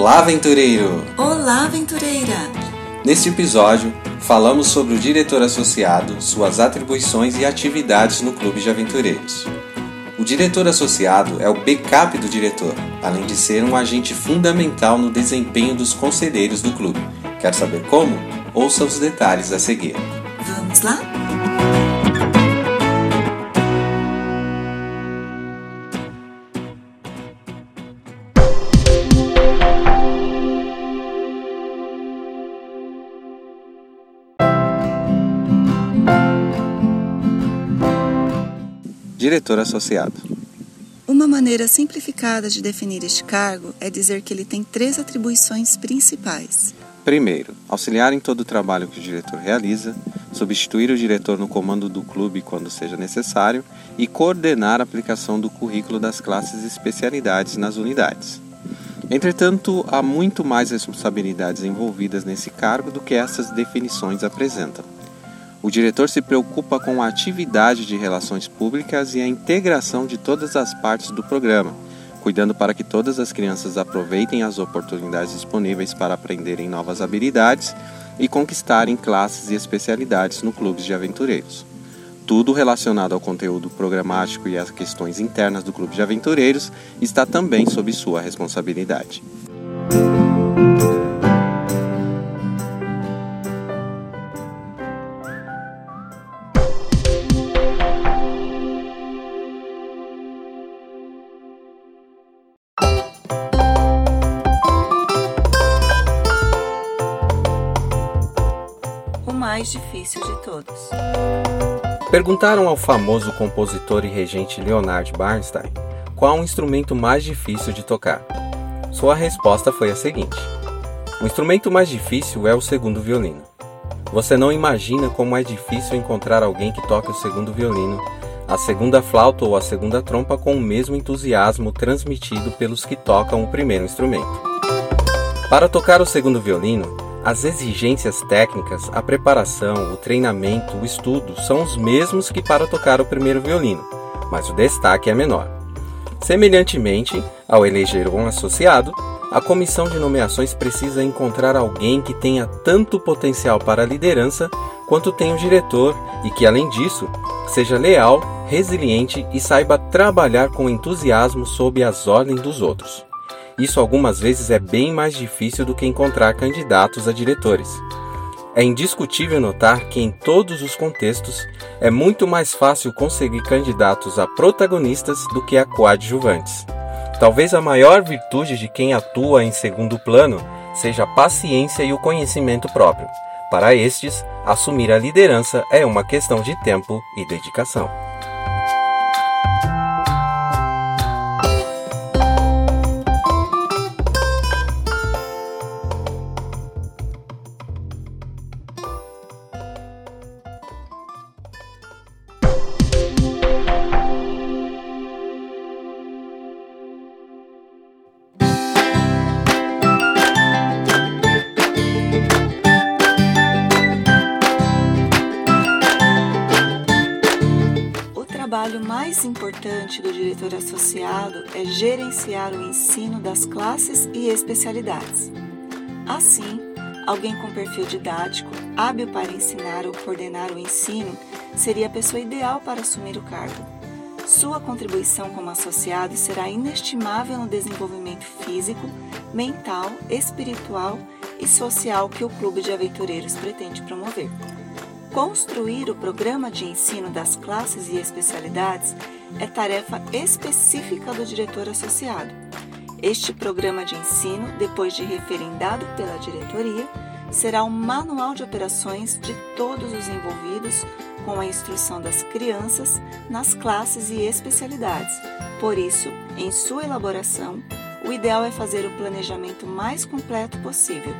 Olá, aventureiro! Olá, aventureira! Neste episódio, falamos sobre o diretor associado, suas atribuições e atividades no Clube de Aventureiros. O diretor associado é o backup do diretor, além de ser um agente fundamental no desempenho dos conselheiros do clube. Quer saber como? Ouça os detalhes a seguir. Vamos lá? Diretor associado. Uma maneira simplificada de definir este cargo é dizer que ele tem três atribuições principais. Primeiro, auxiliar em todo o trabalho que o diretor realiza, substituir o diretor no comando do clube quando seja necessário e coordenar a aplicação do currículo das classes e especialidades nas unidades. Entretanto, há muito mais responsabilidades envolvidas nesse cargo do que essas definições apresentam. O diretor se preocupa com a atividade de relações públicas e a integração de todas as partes do programa, cuidando para que todas as crianças aproveitem as oportunidades disponíveis para aprenderem novas habilidades e conquistarem classes e especialidades no clube de aventureiros. Tudo relacionado ao conteúdo programático e às questões internas do clube de aventureiros está também sob sua responsabilidade. Mais difícil de todos. Perguntaram ao famoso compositor e regente Leonard Bernstein qual o instrumento mais difícil de tocar. Sua resposta foi a seguinte: O instrumento mais difícil é o segundo violino. Você não imagina como é difícil encontrar alguém que toque o segundo violino, a segunda flauta ou a segunda trompa com o mesmo entusiasmo transmitido pelos que tocam o primeiro instrumento. Para tocar o segundo violino, as exigências técnicas, a preparação, o treinamento, o estudo são os mesmos que para tocar o primeiro violino, mas o destaque é menor. Semelhantemente, ao eleger um associado, a comissão de nomeações precisa encontrar alguém que tenha tanto potencial para a liderança quanto tem o diretor e que, além disso, seja leal, resiliente e saiba trabalhar com entusiasmo sob as ordens dos outros. Isso algumas vezes é bem mais difícil do que encontrar candidatos a diretores. É indiscutível notar que, em todos os contextos, é muito mais fácil conseguir candidatos a protagonistas do que a coadjuvantes. Talvez a maior virtude de quem atua em segundo plano seja a paciência e o conhecimento próprio. Para estes, assumir a liderança é uma questão de tempo e dedicação. Mais importante do diretor associado é gerenciar o ensino das classes e especialidades. Assim, alguém com perfil didático, hábil para ensinar ou coordenar o ensino, seria a pessoa ideal para assumir o cargo. Sua contribuição como associado será inestimável no desenvolvimento físico, mental, espiritual e social que o Clube de Aventureiros pretende promover. Construir o programa de ensino das classes e especialidades é tarefa específica do diretor associado. Este programa de ensino, depois de referendado pela diretoria, será um manual de operações de todos os envolvidos com a instrução das crianças nas classes e especialidades. Por isso, em sua elaboração, o ideal é fazer o planejamento mais completo possível.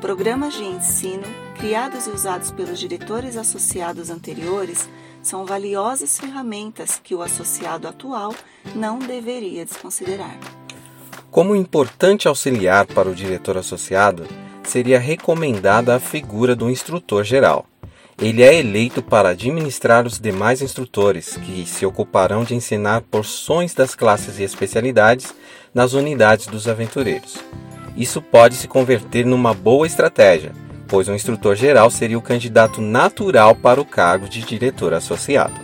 Programas de ensino, criados e usados pelos diretores associados anteriores, são valiosas ferramentas que o associado atual não deveria desconsiderar. Como importante auxiliar para o diretor associado, seria recomendada a figura do instrutor geral. Ele é eleito para administrar os demais instrutores, que se ocuparão de ensinar porções das classes e especialidades nas unidades dos aventureiros. Isso pode se converter numa boa estratégia, pois um instrutor geral seria o candidato natural para o cargo de diretor associado.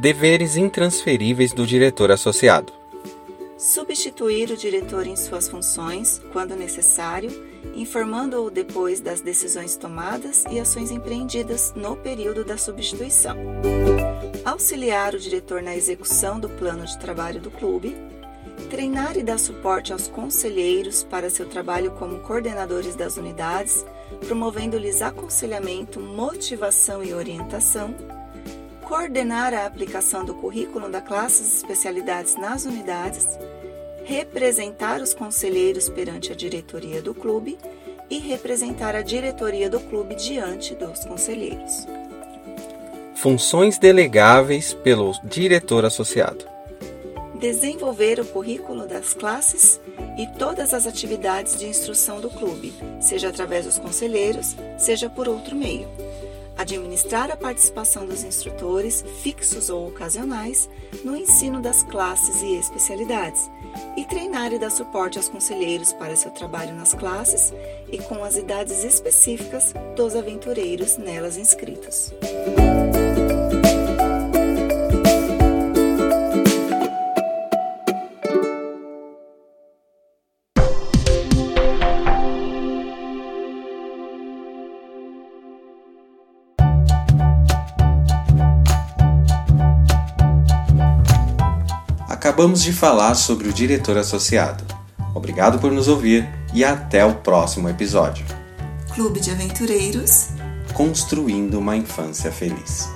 Deveres intransferíveis do diretor associado. Substituir o diretor em suas funções, quando necessário, informando-o depois das decisões tomadas e ações empreendidas no período da substituição. Auxiliar o diretor na execução do plano de trabalho do clube. Treinar e dar suporte aos conselheiros para seu trabalho como coordenadores das unidades, promovendo-lhes aconselhamento, motivação e orientação coordenar a aplicação do currículo da classes e especialidades nas unidades, representar os conselheiros perante a diretoria do clube e representar a diretoria do clube diante dos conselheiros. Funções delegáveis pelo diretor associado. Desenvolver o currículo das classes e todas as atividades de instrução do clube, seja através dos conselheiros, seja por outro meio administrar a participação dos instrutores, fixos ou ocasionais, no ensino das classes e especialidades, e treinar e dar suporte aos conselheiros para seu trabalho nas classes e com as idades específicas dos aventureiros nelas inscritos. Acabamos de falar sobre o diretor associado. Obrigado por nos ouvir e até o próximo episódio. Clube de Aventureiros Construindo uma Infância Feliz.